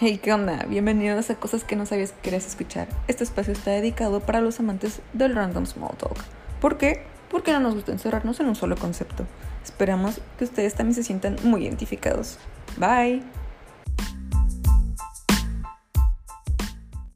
Hey, ¿qué onda? Bienvenidos a Cosas que no sabías que querías escuchar. Este espacio está dedicado para los amantes del random small talk. ¿Por qué? Porque no nos gusta encerrarnos en un solo concepto. Esperamos que ustedes también se sientan muy identificados. Bye.